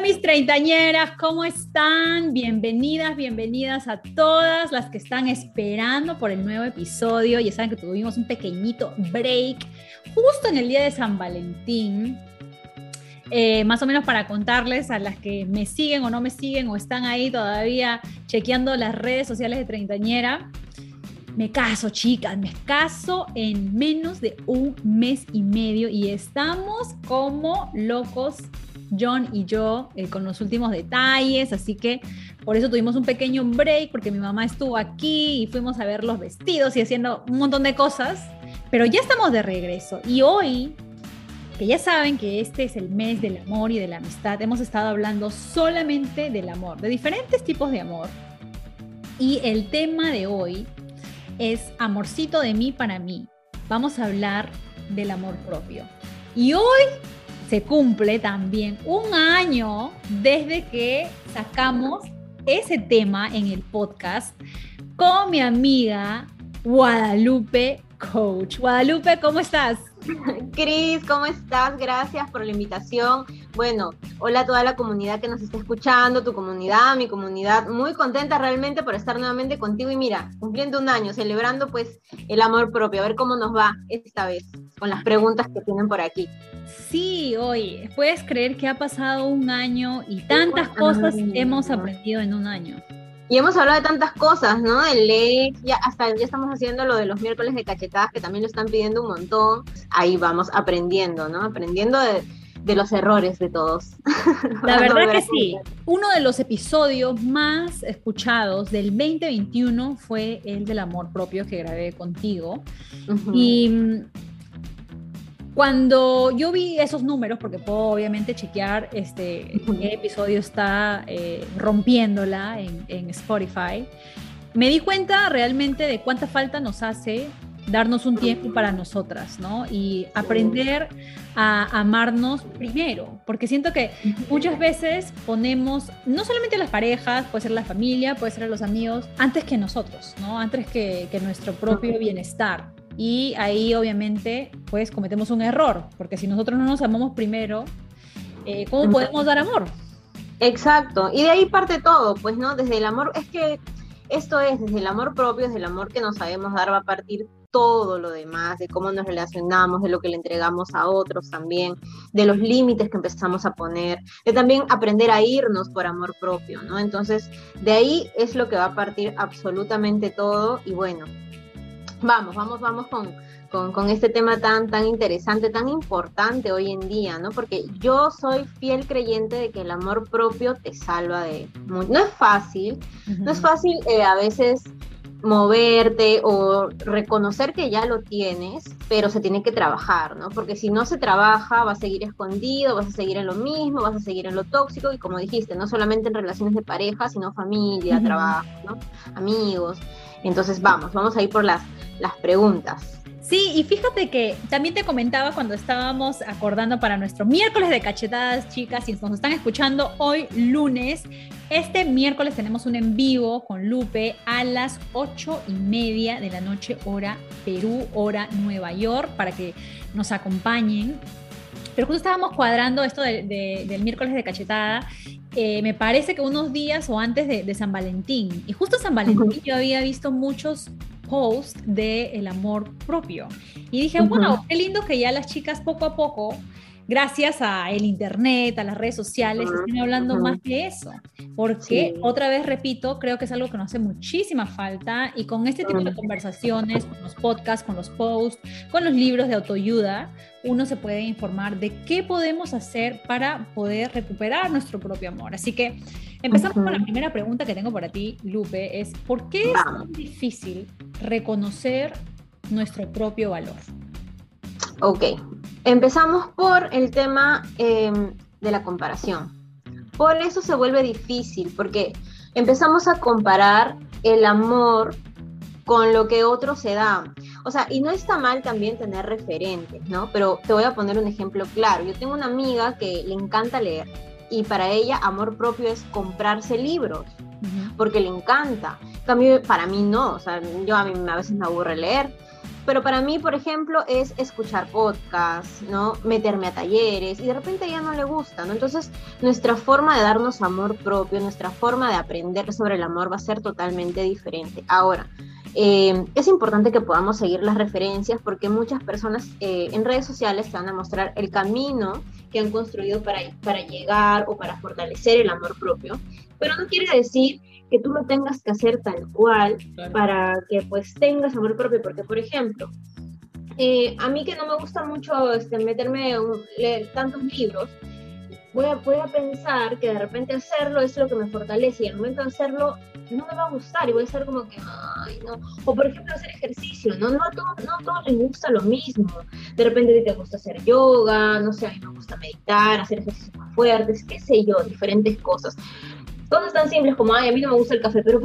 Mis treintañeras, ¿cómo están? Bienvenidas, bienvenidas a todas las que están esperando por el nuevo episodio. Ya saben que tuvimos un pequeñito break justo en el día de San Valentín. Eh, más o menos para contarles a las que me siguen o no me siguen o están ahí todavía chequeando las redes sociales de treintañera. Me caso, chicas, me caso en menos de un mes y medio y estamos como locos John y yo eh, con los últimos detalles, así que por eso tuvimos un pequeño break porque mi mamá estuvo aquí y fuimos a ver los vestidos y haciendo un montón de cosas, pero ya estamos de regreso y hoy, que ya saben que este es el mes del amor y de la amistad, hemos estado hablando solamente del amor, de diferentes tipos de amor. Y el tema de hoy es amorcito de mí para mí. Vamos a hablar del amor propio. Y hoy se cumple también un año desde que sacamos ese tema en el podcast con mi amiga Guadalupe Coach. Guadalupe, ¿cómo estás? Cris, ¿cómo estás? Gracias por la invitación. Bueno, hola a toda la comunidad que nos está escuchando, tu comunidad, mi comunidad. Muy contenta realmente por estar nuevamente contigo y mira, cumpliendo un año, celebrando pues el amor propio. A ver cómo nos va esta vez con las preguntas que tienen por aquí. Sí, hoy puedes creer que ha pasado un año y tantas cosas hemos aprendido en un año. Y hemos hablado de tantas cosas, ¿no? El ley, ya hasta ya estamos haciendo lo de los miércoles de cachetadas, que también lo están pidiendo un montón. Ahí vamos aprendiendo, ¿no? Aprendiendo de, de los errores de todos. La verdad que sí. Uno de los episodios más escuchados del 2021 fue el del amor propio que grabé contigo. Y cuando yo vi esos números, porque puedo obviamente chequear este, qué episodio está eh, rompiéndola en, en, Spotify, me di cuenta realmente de cuánta falta nos hace darnos un tiempo para nosotras, ¿no? Y aprender a amarnos primero, porque siento que muchas veces ponemos, no solamente las parejas, puede ser la familia, puede ser los amigos, antes que nosotros, ¿no? Antes que, que nuestro propio bienestar. Y ahí obviamente pues cometemos un error, porque si nosotros no nos amamos primero, eh, ¿cómo podemos dar amor? Exacto, y de ahí parte todo, pues, ¿no? Desde el amor, es que esto es, desde el amor propio, desde el amor que nos sabemos dar, va a partir todo lo demás, de cómo nos relacionamos, de lo que le entregamos a otros también, de los límites que empezamos a poner, de también aprender a irnos por amor propio, ¿no? Entonces, de ahí es lo que va a partir absolutamente todo y bueno, vamos, vamos, vamos con, con, este tema tan, tan interesante, tan importante hoy en día, ¿no? Porque yo soy fiel creyente de que el amor propio te salva de... No es fácil, no es fácil eh, a veces moverte o reconocer que ya lo tienes, pero se tiene que trabajar, ¿no? Porque si no se trabaja, va a seguir escondido, vas a seguir en lo mismo, vas a seguir en lo tóxico y como dijiste, no solamente en relaciones de pareja, sino familia, trabajo, ¿no? Amigos. Entonces vamos, vamos a ir por las, las preguntas. Sí, y fíjate que también te comentaba cuando estábamos acordando para nuestro miércoles de cachetadas, chicas, y nos están escuchando hoy lunes. Este miércoles tenemos un en vivo con Lupe a las ocho y media de la noche, hora Perú, hora Nueva York, para que nos acompañen. Pero justo estábamos cuadrando esto del miércoles de cachetada. Eh, me parece que unos días o antes de, San Valentín. Y justo San Valentín yo había visto muchos post de el amor propio. Y dije, wow, qué lindo que ya las chicas poco a poco gracias a el internet, a las redes sociales, estén hablando más de eso. Porque, otra vez repito, creo que es algo que nos hace muchísima falta y con este tipo de conversaciones, con los podcasts, con los posts, con los libros de autoayuda, uno se puede informar de qué podemos hacer para poder recuperar nuestro propio amor. Así que empezamos con la primera pregunta que tengo para ti, Lupe, es ¿por qué es tan difícil reconocer nuestro propio valor? Ok, empezamos por el tema em, de la comparación. Por eso se vuelve difícil, porque empezamos a comparar el amor con lo que otro se da. O sea, y no está mal también tener referentes, ¿no? Pero te voy a poner un ejemplo claro. Yo tengo una amiga que le encanta leer y para ella amor propio es comprarse libros, porque le encanta. Cambio, para mí no, o sea, yo a mí a veces me aburre leer, pero para mí, por ejemplo, es escuchar podcasts, ¿no? Meterme a talleres y de repente ya no le gusta, ¿no? Entonces, nuestra forma de darnos amor propio, nuestra forma de aprender sobre el amor va a ser totalmente diferente. Ahora, eh, es importante que podamos seguir las referencias porque muchas personas eh, en redes sociales te van a mostrar el camino que han construido para, para llegar o para fortalecer el amor propio, pero no quiere decir que tú lo tengas que hacer tal cual para que pues tengas amor propio, porque por ejemplo, eh, a mí que no me gusta mucho este, meterme a leer tantos libros, voy a, voy a pensar que de repente hacerlo es lo que me fortalece y al momento de hacerlo no me va a gustar y voy a estar como que, ay, no. O por ejemplo, hacer ejercicio, ¿no? No a, todos, no a todos les gusta lo mismo. De repente te gusta hacer yoga, no sé, a mí me gusta meditar, hacer ejercicios más fuertes, qué sé yo, diferentes cosas cosas tan simples como, ay, a mí no me gusta el café, pero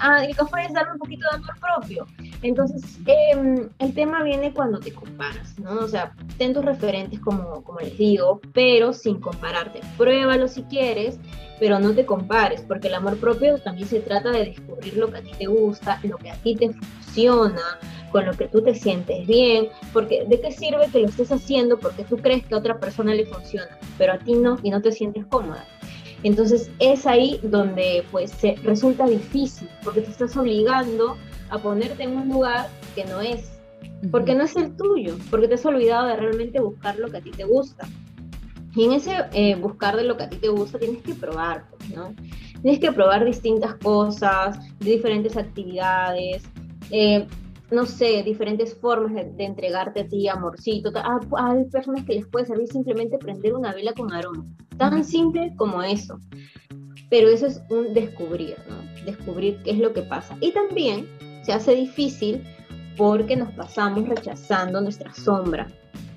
ah, el café es darme un poquito de amor propio. Entonces, em, el tema viene cuando te comparas, ¿no? O sea, ten tus referentes como, como les digo, pero sin compararte. Pruébalo si quieres, pero no te compares, porque el amor propio también se trata de descubrir lo que a ti te gusta, lo que a ti te funciona, con lo que tú te sientes bien, porque ¿de qué sirve que lo estés haciendo porque tú crees que a otra persona le funciona, pero a ti no y no te sientes cómoda? Entonces es ahí donde pues se resulta difícil, porque te estás obligando a ponerte en un lugar que no es, porque no es el tuyo, porque te has olvidado de realmente buscar lo que a ti te gusta. Y en ese eh, buscar de lo que a ti te gusta tienes que probar, pues, ¿no? Tienes que probar distintas cosas, diferentes actividades. Eh, no sé, diferentes formas de, entregarte a ti amorcito. Ah, hay personas que les puede servir simplemente prender una vela con aroma. Tan simple como eso. Pero eso es un descubrir, ¿no? Descubrir qué es lo que pasa. Y también se hace difícil porque nos pasamos rechazando nuestra sombra.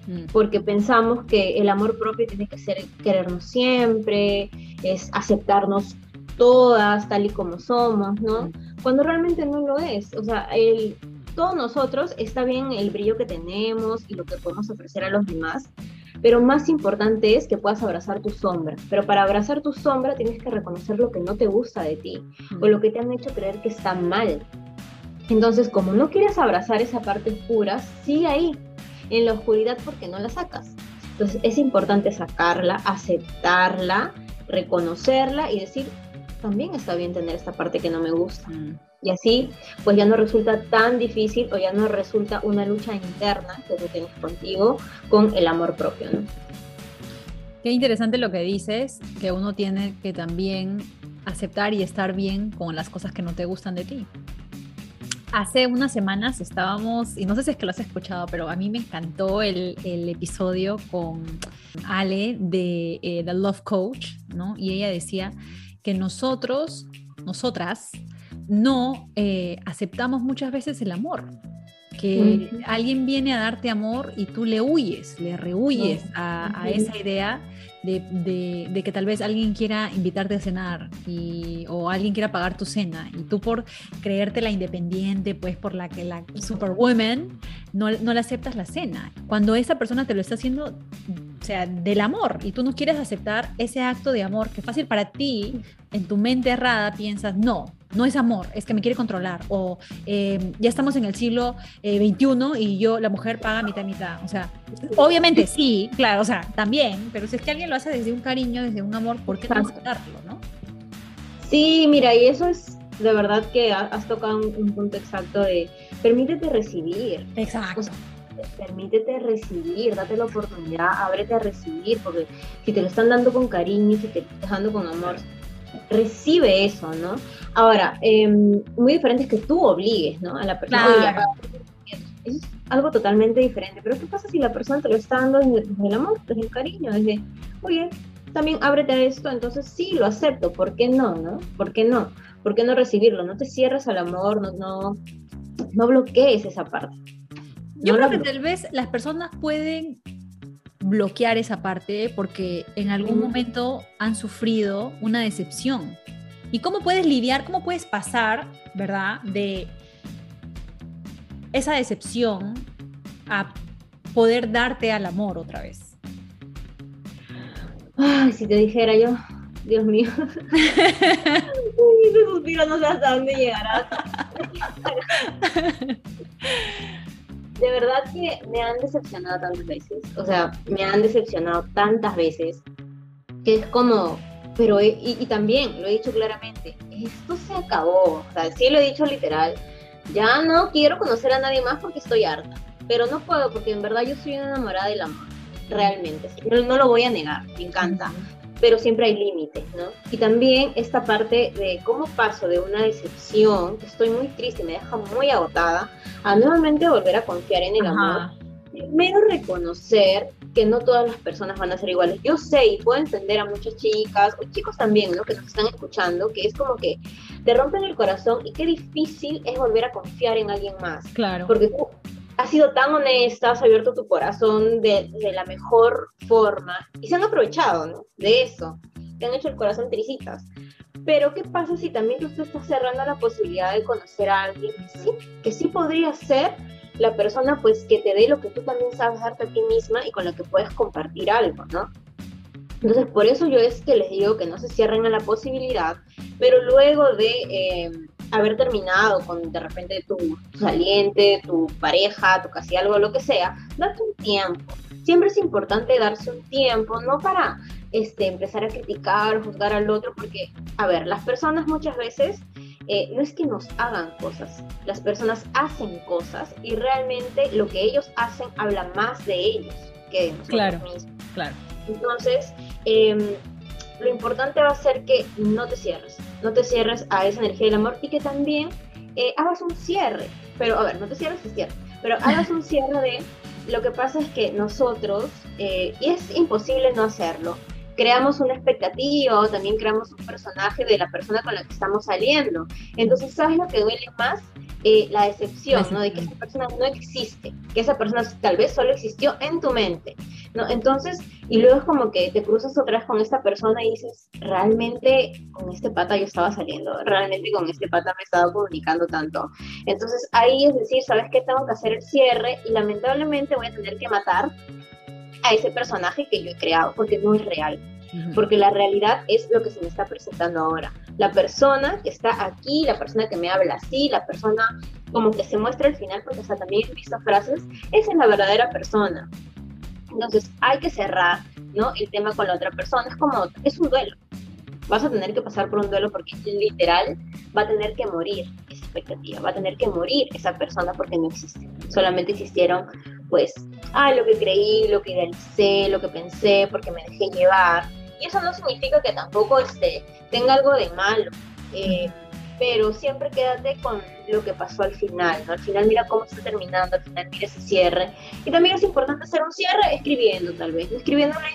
Mm. Porque pensamos que el amor propio tiene que ser querernos siempre, es aceptarnos todas tal y como somos, ¿no? Mm. Cuando realmente no lo es. O sea, el, todos nosotros, está bien el brillo que tenemos y lo que podemos ofrecer a los demás, pero más importante es que puedas abrazar tu sombra. Pero para abrazar tu sombra tienes que reconocer lo que no te gusta de ti o lo que te han hecho creer que está mal. Entonces, como no quieres abrazar esa parte oscura, sigue ahí, en la oscuridad porque no la sacas. Entonces, es importante sacarla, aceptarla, reconocerla y decir, también está bien tener esta parte que no me gusta. Mm. Y así, pues ya no resulta tan difícil o ya no resulta una lucha interna que tú tienes contigo con el amor propio, ¿no? Qué interesante lo que dices, que uno tiene que también aceptar y estar bien con las cosas que no te gustan de ti. Hace unas semanas estábamos, y no sé si es que lo has escuchado, pero a mí me encantó el, el episodio con Ale de eh, The Love Coach, ¿no? Y ella decía que nosotros, nosotras, no eh, aceptamos muchas veces el amor. Que alguien viene a darte amor y tú le huyes, le rehuyes a, esa idea de, que tal vez alguien quiera invitarte a cenar y, o alguien quiera pagar tu cena y tú por creerte la independiente, pues por la que la superwoman, no, no le aceptas la cena. Cuando esa persona te lo está haciendo, sea, del amor y tú no quieres aceptar ese acto de amor que fácil para ti, en tu mente errada piensas, no, no es amor, es que me quiere controlar. O eh, ya estamos en el siglo XXI eh, y yo, la mujer, paga mitad mitad. O sea, obviamente sí, claro, o sea, también, pero si es que alguien lo hace desde un cariño, desde un amor, ¿por qué no aceptarlo, no? Sí, mira, y eso es de verdad que has tocado un, punto exacto de permítete recibir. Exacto. Permítete recibir, date la oportunidad, ábrete a recibir, porque si te lo están dando con cariño, si te lo están dando con amor, recibe eso, ¿no? Ahora, em, muy diferente es que tú obligues, ¿no? A la persona. Eso es algo totalmente diferente. Pero ¿qué pasa si la persona te lo está dando desde, el amor, desde el cariño, desde, oye, también ábrete a esto, entonces sí, lo acepto, ¿por qué no, no? ¿Por qué no? ¿Por qué no recibirlo? No te cierres al amor, no, no, no bloquees esa parte. Yo creo que tal vez las personas pueden bloquear esa parte porque en algún momento han sufrido una decepción y cómo puedes lidiar, cómo puedes pasar, ¿verdad? De esa decepción a poder darte al amor otra vez. Ay, si te dijera yo, Dios mío. Ese suspiro no sé hasta dónde llegará. De verdad que me han decepcionado tantas veces. O sea, me han decepcionado tantas veces que es como, pero, y, también lo he dicho claramente, esto se acabó. O sea, sí lo he dicho literal. Ya no quiero conocer a nadie más porque estoy harta. Pero no puedo porque en verdad yo soy enamorada del amor. Realmente. No, no lo voy a negar. Me encanta pero siempre hay límites, ¿no? Y también esta parte de cómo paso de una decepción, que estoy muy triste, me deja muy agotada, a nuevamente volver a confiar en el amor. Primero reconocer que no todas las personas van a ser iguales. Yo sé y puedo entender a muchas chicas o chicos también, ¿no? Que nos están escuchando, que es como que te rompen el corazón y qué difícil es volver a confiar en alguien más. Claro. Porque tú has sido tan honesta, has abierto tu corazón de, de, la mejor forma y se han aprovechado ¿no? de eso, te han hecho el corazón tricitas. Pero ¿qué pasa si también tú estás cerrando la posibilidad de conocer a alguien que sí, que sí podría ser la persona pues que te dé lo que tú también sabes darte a ti misma y con lo que puedes compartir algo, ¿no? Entonces, por eso yo es que les digo que no se cierren a la posibilidad, pero luego de eh, haber terminado con de repente tu, saliente, tu pareja, tu casi algo, lo que sea, date un tiempo. Siempre es importante darse un tiempo, no para este, empezar a criticar, juzgar al otro, porque, a ver, las personas muchas veces eh, no es que nos hagan cosas, las personas hacen cosas y realmente lo que ellos hacen habla más de ellos que de nosotros claro, mismos. Claro. Entonces, eh, lo importante va a ser que no te cierres, no te cierres a esa energía del amor y que también eh, hagas un cierre. Pero, a ver, no te cierres, te cierres, pero hagas un cierre de lo que pasa es que nosotros, eh, y es imposible no hacerlo, creamos una expectativa o también creamos un personaje de la persona con la que estamos saliendo. Entonces, ¿sabes lo que duele más? Eh, la decepción, ¿no? De que esa persona no existe, que esa persona tal vez solo existió en tu mente, ¿no? Entonces, y luego es como que te cruzas otra vez con esta persona y dices, realmente con este pata yo estaba saliendo, realmente con este pata me estaba comunicando tanto. Entonces, ahí es decir, ¿sabes qué? Tengo que hacer el cierre y lamentablemente voy a tener que matar a ese personaje que yo he creado, porque no es real. Porque la realidad es lo que se me está presentando ahora. La persona que está aquí, la persona que me habla así, la persona como que se muestra al final, porque hasta también he visto frases, esa es la verdadera persona. Entonces hay que cerrar ¿no? el tema con la otra persona. Es como, es un duelo. Vas a tener que pasar por un duelo porque literal va a tener que morir esa expectativa, va a tener que morir esa persona porque no existe. Solamente existieron pues, ah, lo que creí, lo que idealicé, lo que pensé, porque me dejé llevar. Y eso no significa que tampoco este, tenga algo de malo, eh, pero siempre quédate con lo que pasó al final, ¿no? Al final mira cómo está terminando, al final mira ese cierre. Y también es importante hacer un cierre escribiendo, tal vez, escribiéndole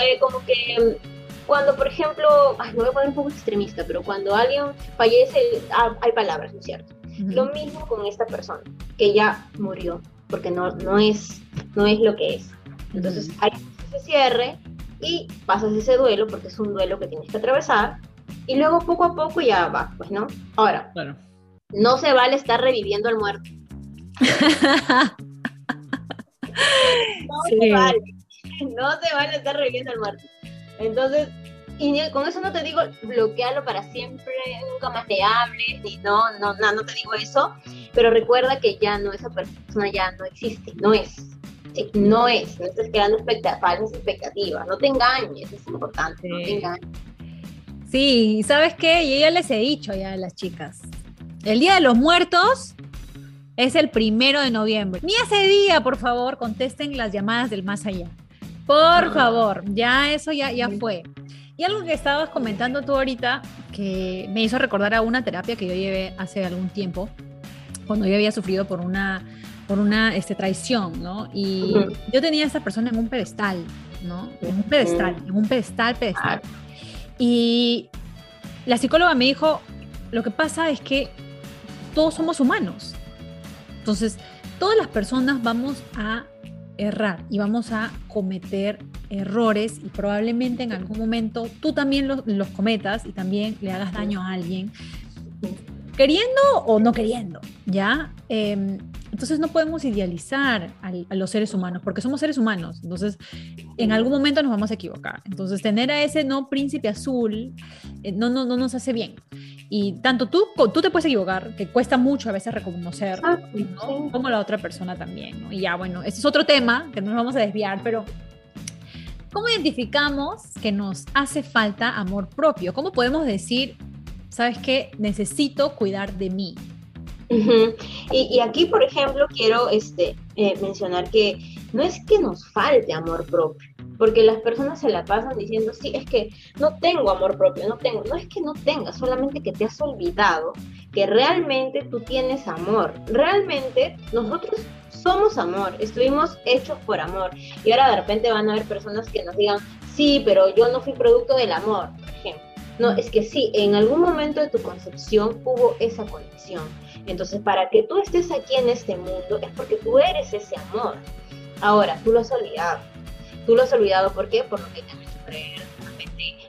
eh, como que cuando, por ejemplo, ay, me voy a poner un poco extremista, pero cuando alguien fallece, ah, hay palabras, ¿no es cierto? Lo mismo con esta persona, que ya murió, porque no, no, es, no es lo que es. Entonces hay ese cierre y pasas ese duelo, porque es un duelo que tienes que atravesar, y luego poco a poco ya va, pues, ¿no? Ahora, no se vale estar reviviendo al muerto. no sí. se vale, no se vale estar reviviendo al muerto. Entonces, y con eso no te digo bloquearlo para siempre, nunca más te hables, ni no, no, no, no te digo eso, pero recuerda que ya no, esa persona ya no existe, no es. Sí, no es, no estás creando expectativas, falsas expectativas, no te engañes, es importante, sí. no te engañes. Sí, ¿sabes qué? Yo ya les he dicho ya a las chicas, el Día de los Muertos es el primero de noviembre. Ni ese día, por favor, contesten las llamadas del más allá. Por favor, ya eso ya, ya fue. Y algo que estabas comentando tú ahorita, que me hizo recordar a una terapia que yo llevé hace algún tiempo, cuando yo había sufrido por una, por una este, traición, ¿no? Y uh -huh. yo tenía a esta persona en un pedestal, ¿no? En un pedestal, en un pedestal, pedestal. Y la psicóloga me dijo, lo que pasa es que todos somos humanos. Entonces, todas las personas vamos a errar y vamos a cometer errores y probablemente en algún momento tú también los, cometas y también le hagas daño a alguien, queriendo o no queriendo, ¿ya? Em, entonces no podemos idealizar a los seres humanos, porque somos seres humanos, entonces en algún momento nos vamos a equivocar. Entonces tener a ese no príncipe azul eh, no, no, no nos hace bien. Y tanto tú, tú te puedes equivocar, que cuesta mucho a veces reconocer, como la otra persona también. ¿no? Y ya, bueno, ese es otro tema que no nos vamos a desviar, pero ¿cómo identificamos que nos hace falta amor propio? ¿Cómo podemos decir, sabes qué, necesito cuidar de mí? Y, aquí, por ejemplo, quiero este, eh, mencionar que no es que nos falte amor propio, porque las personas se la pasan diciendo, sí, es que no tengo amor propio, no tengo, no es que no tengas, solamente que te has olvidado que realmente tú tienes amor, realmente nosotros somos amor, estuvimos hechos por amor, y ahora de repente van a haber personas que nos digan, sí, pero yo no fui producto del amor, por ejemplo. No, es que sí, en algún momento de tu concepción hubo esa conexión. Entonces, para que tú estés aquí en este mundo es porque tú eres ese amor. Ahora, tú lo has olvidado. Tú lo has olvidado, ¿por qué? Por lo que te ha hecho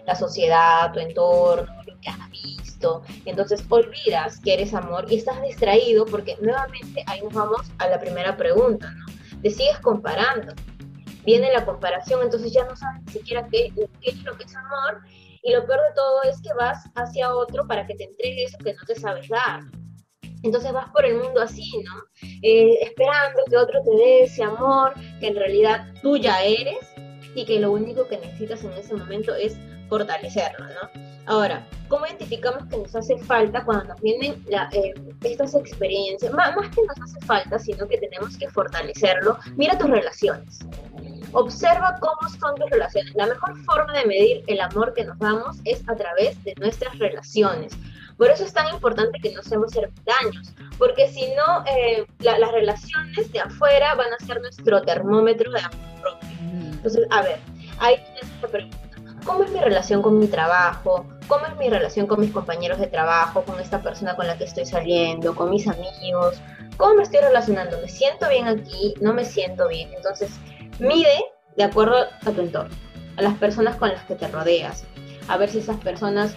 la sociedad, tu entorno, lo que has visto. Entonces, olvidas que eres amor y estás distraído porque nuevamente ahí nos vamos a la primera pregunta, ¿no? Te sigues comparando. Viene la comparación, entonces ya no sabes ni siquiera qué, qué es lo que es amor y lo peor de todo es que vas hacia otro para que te entregue eso que no te sabes dar. Entonces vas por el mundo así, ¿no? Eh, esperando que otro te dé ese amor que en realidad tú ya eres y que lo único que necesitas en ese momento es fortalecerlo, ¿no? Ahora, ¿cómo identificamos que nos hace falta cuando nos vienen eh, estas experiencias? más, que nos hace falta, sino que tenemos que fortalecerlo. Mira tus relaciones. Observa cómo son tus relaciones. La mejor forma de medir el amor que nos damos es a través de nuestras relaciones. Por eso es tan importante que no seamos daños, porque si no, eh, las relaciones de afuera van a ser nuestro termómetro de amor propio. Entonces, a ver, ahí tienes esta pregunta. ¿Cómo es mi relación con mi trabajo? ¿Cómo es mi relación con mis compañeros de trabajo, con esta persona con la que estoy saliendo, con mis amigos? ¿Cómo me estoy relacionando? ¿Me siento bien aquí? ¿No me siento bien? Entonces, Mide de acuerdo a tu entorno, a las personas con las que te rodeas, a ver si esas personas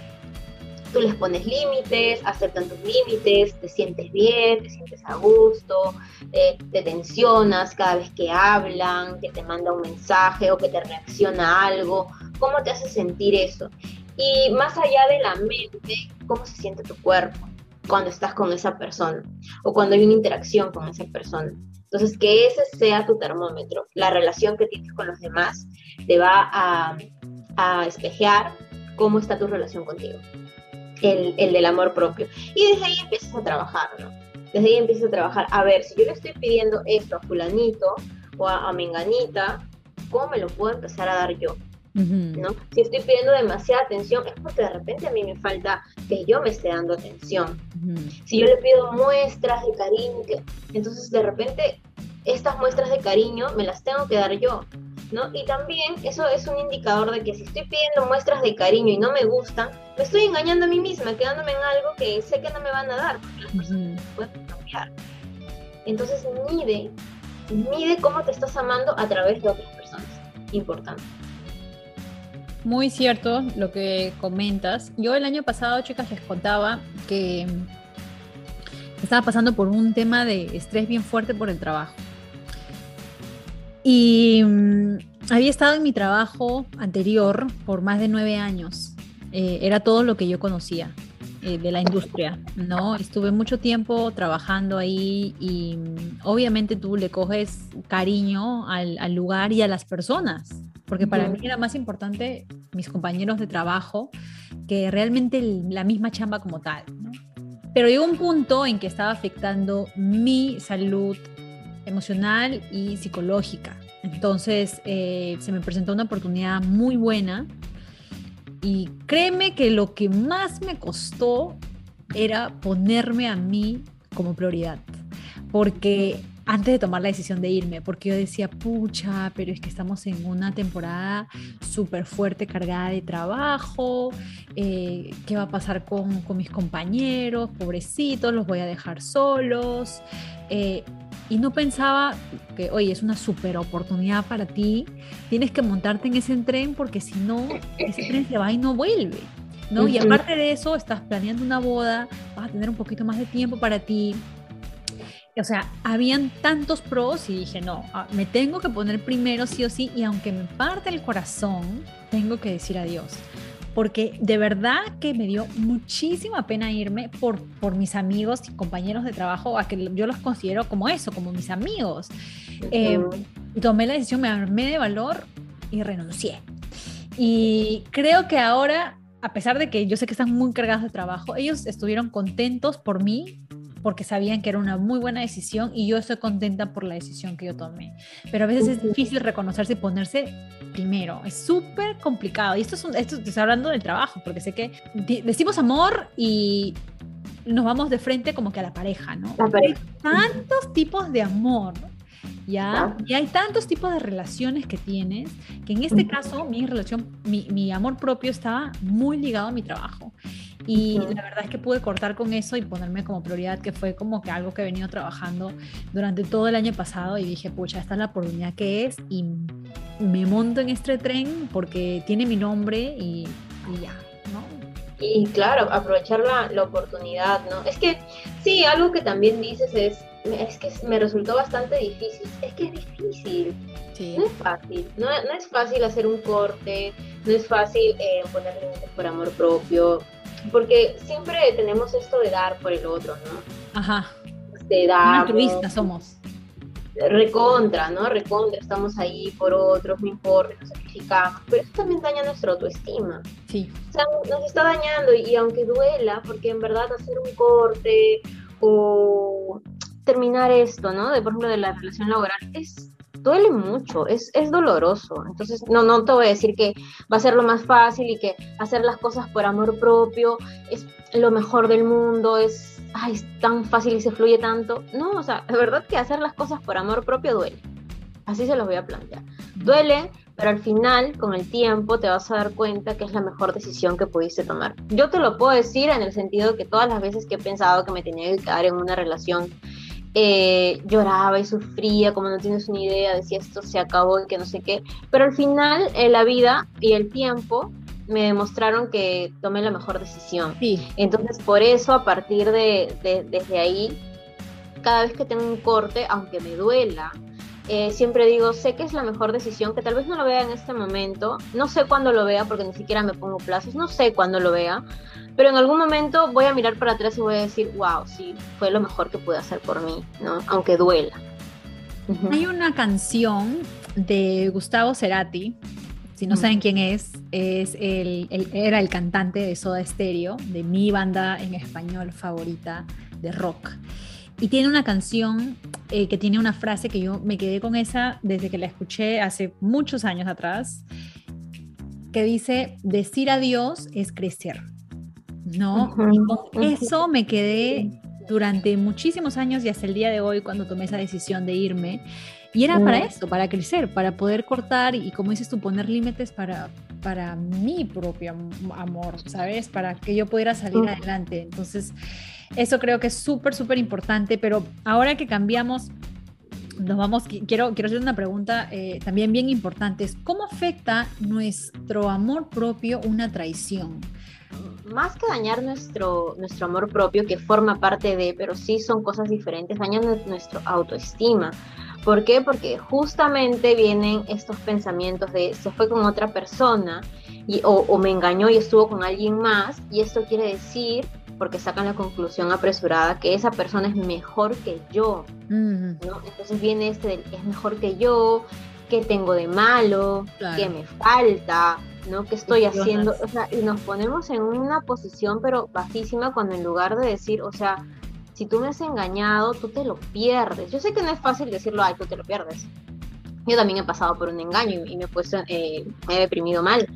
tú les pones límites, aceptan tus límites, te sientes bien, te sientes a gusto, eh, te tensionas cada vez que hablan, que te manda un mensaje o que te reacciona algo, cómo te hace sentir eso. Y más allá de la mente, cómo se siente tu cuerpo cuando estás con esa persona o cuando hay una interacción con esa persona. Entonces, que ese sea tu termómetro. La relación que tienes con los demás te va a, a espejear cómo está tu relación contigo, el, el, del amor propio. Y desde ahí empiezas a trabajar, ¿no? Desde ahí empiezas a trabajar. A ver, si yo le estoy pidiendo esto a fulanito o a, a menganita, ¿cómo me lo puedo empezar a dar yo? ¿no? Si estoy pidiendo demasiada atención es porque de repente a mí me falta que yo me esté dando atención. Si yo le pido muestras de cariño, entonces de repente estas muestras de cariño me las tengo que dar yo. ¿No? Y también eso es un indicador de que si estoy pidiendo muestras de cariño y no me gustan, me estoy engañando a mí misma, quedándome en algo que sé que no me van a dar, porque las personas pueden cambiar. Entonces mide, mide cómo te estás amando a través de otras personas. Importante. Muy cierto lo que comentas. Yo el año pasado, chicas, les contaba que estaba pasando por un tema de estrés bien fuerte por el trabajo. Y mm, había estado en mi trabajo anterior por más de nueve años. Eh, era todo lo que yo conocía eh, de la industria, ¿no? Estuve mucho tiempo trabajando ahí y mm, obviamente tú le coges cariño al, al lugar y a las personas, porque para mí era más importante mis compañeros de trabajo que realmente la misma chamba como tal. Pero llegó un punto en que estaba afectando mi salud emocional y psicológica. Entonces eh, se me presentó una oportunidad muy buena y créeme que lo que más me costó era ponerme a mí como prioridad, porque antes de tomar la decisión de irme, porque yo decía, pucha, pero es que estamos en una temporada súper fuerte, cargada de trabajo, eh, ¿qué va a pasar con, mis compañeros? Pobrecitos, los voy a dejar solos. Eh, y no pensaba que, oye, es una super oportunidad para ti, tienes que montarte en ese tren porque si no, ese tren se va y no vuelve. ¿no? Y aparte de eso, estás planeando una boda, vas a tener un poquito más de tiempo para ti. O sea, habían tantos pros y dije, no, ah, me tengo que poner primero sí o sí y aunque me parte el corazón, tengo que decir adiós porque de verdad que me dio muchísima pena irme por, por mis amigos y compañeros de trabajo, a que yo los considero como eso, como mis amigos. Eh, tomé la decisión, me armé de valor y renuncié. Y creo que ahora, a pesar de que yo sé que están muy cargados de trabajo, ellos estuvieron contentos por mí porque sabían que era una muy buena decisión y yo estoy contenta por la decisión que yo tomé. Pero a veces es difícil reconocerse y ponerse primero. Es súper complicado. Y esto es, esto estoy hablando del trabajo, porque sé que decimos amor y nos vamos de frente como que a la pareja, ¿no? Hay tantos tipos de amor, ¿ya? Y hay tantos tipos de relaciones que tienes, que en este caso mi relación, mi, mi amor propio estaba muy ligado a mi trabajo. Y la verdad es que pude cortar con eso y ponerme como prioridad, que fue como que algo que he venido trabajando durante todo el año pasado y dije, pucha, esta es la oportunidad que es y me monto en este tren porque tiene mi nombre y, ya, ¿no? Y claro, aprovechar la, la, oportunidad, ¿no? Es que sí, algo que también dices es, es que me resultó bastante difícil. Es que es difícil. Sí. No es fácil. No, no, es fácil hacer un corte, no es fácil eh, poner límites por amor propio porque siempre tenemos esto de dar por el otro, ¿no? Ajá. De dar. altruistas somos. Recontra, ¿no? Recontra, estamos ahí por otros, no importa, nos sacrificamos, pero eso también daña nuestra autoestima. Sí. O sea, nos está dañando y, aunque duela, porque en verdad hacer un corte o terminar esto, ¿no? De, por ejemplo, de la relación laboral, es duele mucho, es, es doloroso. Entonces, no, no te voy a decir que va a ser lo más fácil y que hacer las cosas por amor propio es lo mejor del mundo, es, ay, es tan fácil y se fluye tanto. No, o sea, de verdad que hacer las cosas por amor propio duele. Así se los voy a plantear. Duele, pero al final, con el tiempo, te vas a dar cuenta que es la mejor decisión que pudiste tomar. Yo te lo puedo decir en el sentido que todas las veces que he pensado que me tenía que quedar en una relación eh, lloraba y sufría, como no tienes una idea, decía esto se acabó y que no sé qué, pero al final eh, la vida y el tiempo me demostraron que tomé la mejor decisión. Entonces, por eso, a partir de, desde ahí, cada vez que tengo un corte, aunque me duela, eh, siempre digo, sé que es la mejor decisión, que tal vez no lo vea en este momento, no sé cuándo lo vea porque ni siquiera me pongo plazos, no sé cuándo lo vea, pero en algún momento voy a mirar para atrás y voy a decir, wow, sí, fue lo mejor que pude hacer por mí, ¿no? Aunque duela. Hay una canción de Gustavo Cerati, si no saben quién es, es el, era el cantante de Soda Stereo, de mi banda en español favorita de rock. Y tiene una canción eh, que tiene una frase que yo me quedé con esa desde que la escuché hace muchos años atrás, que dice, decir adiós es crecer. ¿No? eso me quedé durante muchísimos años y hasta el día de hoy cuando tomé esa decisión de irme. Y era para esto, para crecer, para poder cortar y, como dices tú, poner límites para, para mi propio amor, ¿sabes? Para que yo pudiera salir adelante. Entonces, eso creo que es súper, súper importante, pero ahora que cambiamos nos vamos, quiero, quiero hacer una pregunta eh, también bien importante. ¿Cómo afecta nuestro amor propio una traición? Más que dañar nuestro, nuestro amor propio, que forma parte de, pero sí son cosas diferentes, dañan nuestra autoestima. ¿Por qué? Porque justamente vienen estos pensamientos de se fue con otra persona y, o, me engañó y estuvo con alguien más, y esto quiere decir, porque sacan la conclusión apresurada, que esa persona es mejor que yo. Entonces viene este del es mejor que yo, qué tengo de malo, qué me falta, ¿no? ¿Qué estoy haciendo? O sea, y nos ponemos en una posición pero bajísima cuando en lugar de decir, o sea, si tú me has engañado, tú te lo pierdes. Yo sé que no es fácil decirlo, ay, tú te lo pierdes. Yo también he pasado por un engaño y me he puesto, eh, me he deprimido mal,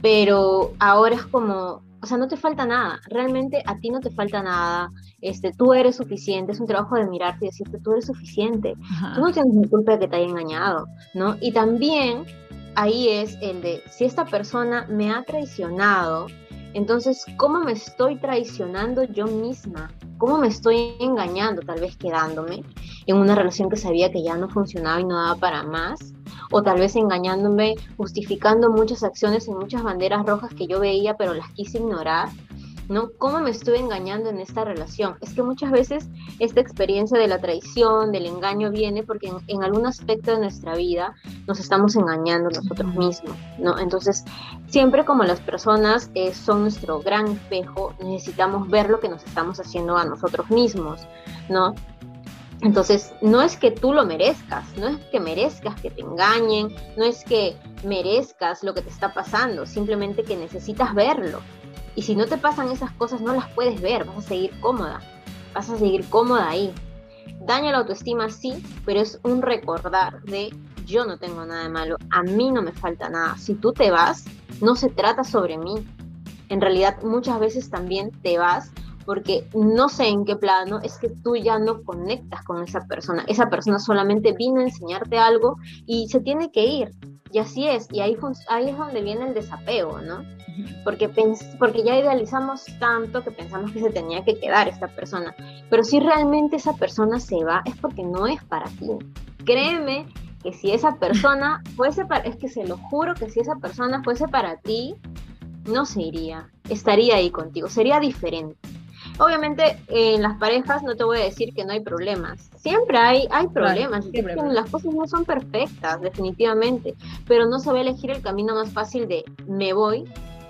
pero ahora es como, o sea, no te falta nada, realmente a ti no te falta nada, este, tú eres suficiente, es un trabajo de mirarte y decirte, tú eres suficiente, tú no tienes ni culpa de que te haya engañado, ¿no? Y también ahí es el de, si esta persona me ha traicionado, entonces, ¿cómo me estoy traicionando yo misma? ¿Cómo me estoy engañando, tal vez quedándome? en una relación que sabía que ya no funcionaba y no daba para más, o tal vez engañándome, justificando muchas acciones y muchas banderas rojas que yo veía pero las quise ignorar ¿no? ¿Cómo me estuve engañando en esta relación? Es que muchas veces esta experiencia de la traición, del engaño viene porque en, algún aspecto de nuestra vida nos estamos engañando nosotros mismos, ¿no? Entonces, siempre como las personas eh, son nuestro gran espejo, necesitamos ver lo que nos estamos haciendo a nosotros mismos, ¿no? Entonces, no es que tú lo merezcas, no es que merezcas que te engañen, no es que merezcas lo que te está pasando, simplemente que necesitas verlo, y si no te pasan esas cosas, no las puedes ver, vas a seguir cómoda, vas a seguir cómoda ahí. Daña la autoestima, sí, pero es un recordar de yo no tengo nada de malo, a mí no me falta nada. Si tú te vas, no se trata sobre mí. En realidad muchas veces también te vas porque no sé en qué plano es que tú ya no conectas con esa persona. Esa persona solamente vino a enseñarte algo y se tiene que ir. Y así es, y ahí, ahí es donde viene el desapego, ¿no? porque, porque ya idealizamos tanto que pensamos que se tenía que quedar esta persona. Pero si realmente esa persona se va, es porque no es para ti. Créeme que si esa persona fuese para, es que se lo juro que si esa persona fuese para ti, no se iría, estaría ahí contigo, sería diferente. Obviamente en las parejas no te voy a decir que no hay problemas, siempre hay, hay problemas, las cosas no son perfectas, definitivamente, pero no se va a elegir el camino más fácil de me voy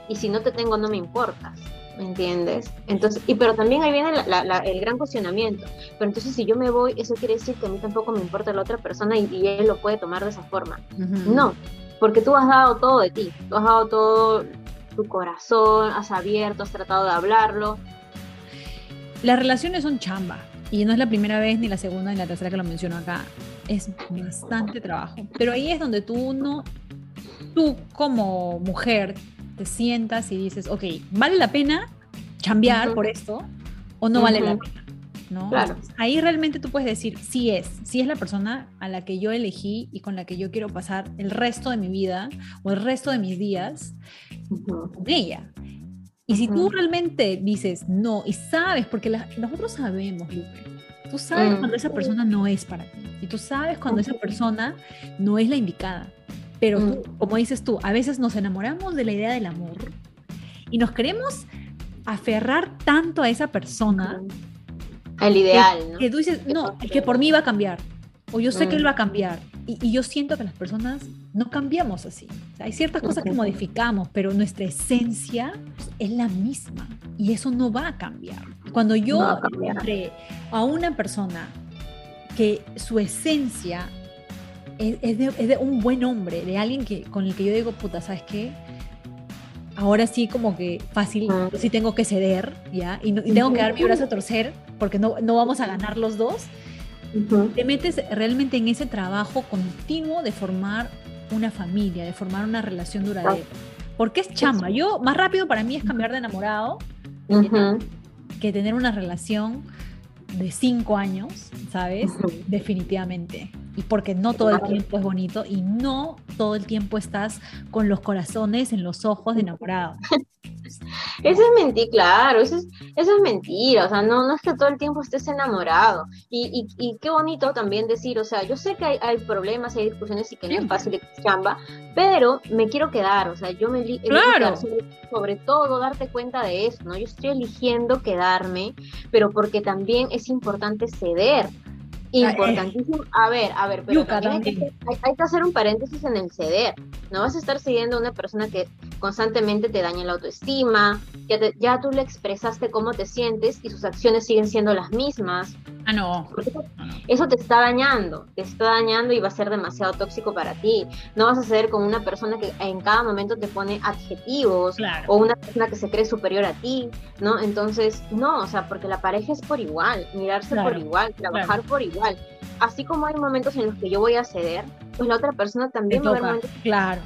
y si no te tengo no me importas, ¿me entiendes? Entonces, y pero también ahí viene el gran cuestionamiento, pero entonces si yo me voy, eso quiere decir que a mí tampoco me importa la otra persona y, él lo puede tomar de esa forma. No, porque tú has dado todo de ti, tú has dado todo tu corazón, has abierto, has tratado de hablarlo. Las relaciones son chamba, y no es la primera vez, ni la segunda, ni la tercera que lo menciono acá. Es bastante trabajo. Pero ahí es donde tú no, tú como mujer, te sientas y dices, ok, ¿vale la pena cambiar por esto o no vale la pena? ¿no? Ahí realmente tú puedes decir, sí es, sí es la persona a la que yo elegí y con la que yo quiero pasar el resto de mi vida o el resto de mis días con ella. Y si tú realmente dices no y sabes, porque nosotros sabemos, Lupe, tú sabes cuando esa persona no es para ti y tú sabes cuando esa persona no es la indicada. Pero mm. como dices tú, a veces nos enamoramos de la idea del amor y nos queremos aferrar tanto a esa persona. El ideal, que, ¿no? Que tú dices, no, que por mí va a cambiar. O yo sé que él va a cambiar. Y, yo siento que las personas no cambiamos así. hay ciertas cosas que modificamos, pero nuestra esencia es la misma. Y eso no va a cambiar. Cuando yo encontré a una persona que su esencia es, de, un buen hombre, de alguien que, con el que yo digo, puta, ¿sabes qué? Ahora sí como que fácil, sí tengo que ceder, ¿ya? Y, tengo que dar mi brazo a torcer porque no, no vamos a ganar los dos. Te metes realmente en ese trabajo continuo de formar una familia, de formar una relación duradera. Porque es chamba. Yo, más rápido para mí es cambiar de enamorado que tener una relación de cinco años, ¿sabes? Definitivamente y porque no todo el tiempo es bonito y no todo el tiempo estás con los corazones en los ojos de enamorado. Eso es mentira, claro, eso es, eso es mentira, o sea, no, no es que todo el tiempo estés enamorado. Y, y, qué bonito también decir, o sea, yo sé que hay, hay problemas, hay discusiones y que no es fácil chamba, pero me quiero quedar, o sea, yo me claro. sobre, sobre, todo darte cuenta de eso, ¿no? Yo estoy eligiendo quedarme, pero porque también es importante ceder, Importantísimo. A ver, a ver, pero hay, que, hacer un paréntesis en el ceder. No vas a estar siguiendo a una persona que constantemente te daña la autoestima, ya, ya tú le expresaste cómo te sientes y sus acciones siguen siendo las mismas. Ah, no. Eso, te está dañando, te está dañando y va a ser demasiado tóxico para ti. No vas a ser como una persona que en cada momento te pone adjetivos o una persona que se cree superior a ti, ¿no? Entonces, no, o sea, porque la pareja es por igual, mirarse por igual, trabajar por igual Así como hay momentos en los que yo voy a ceder, pues la otra persona también va a haber momentos claro.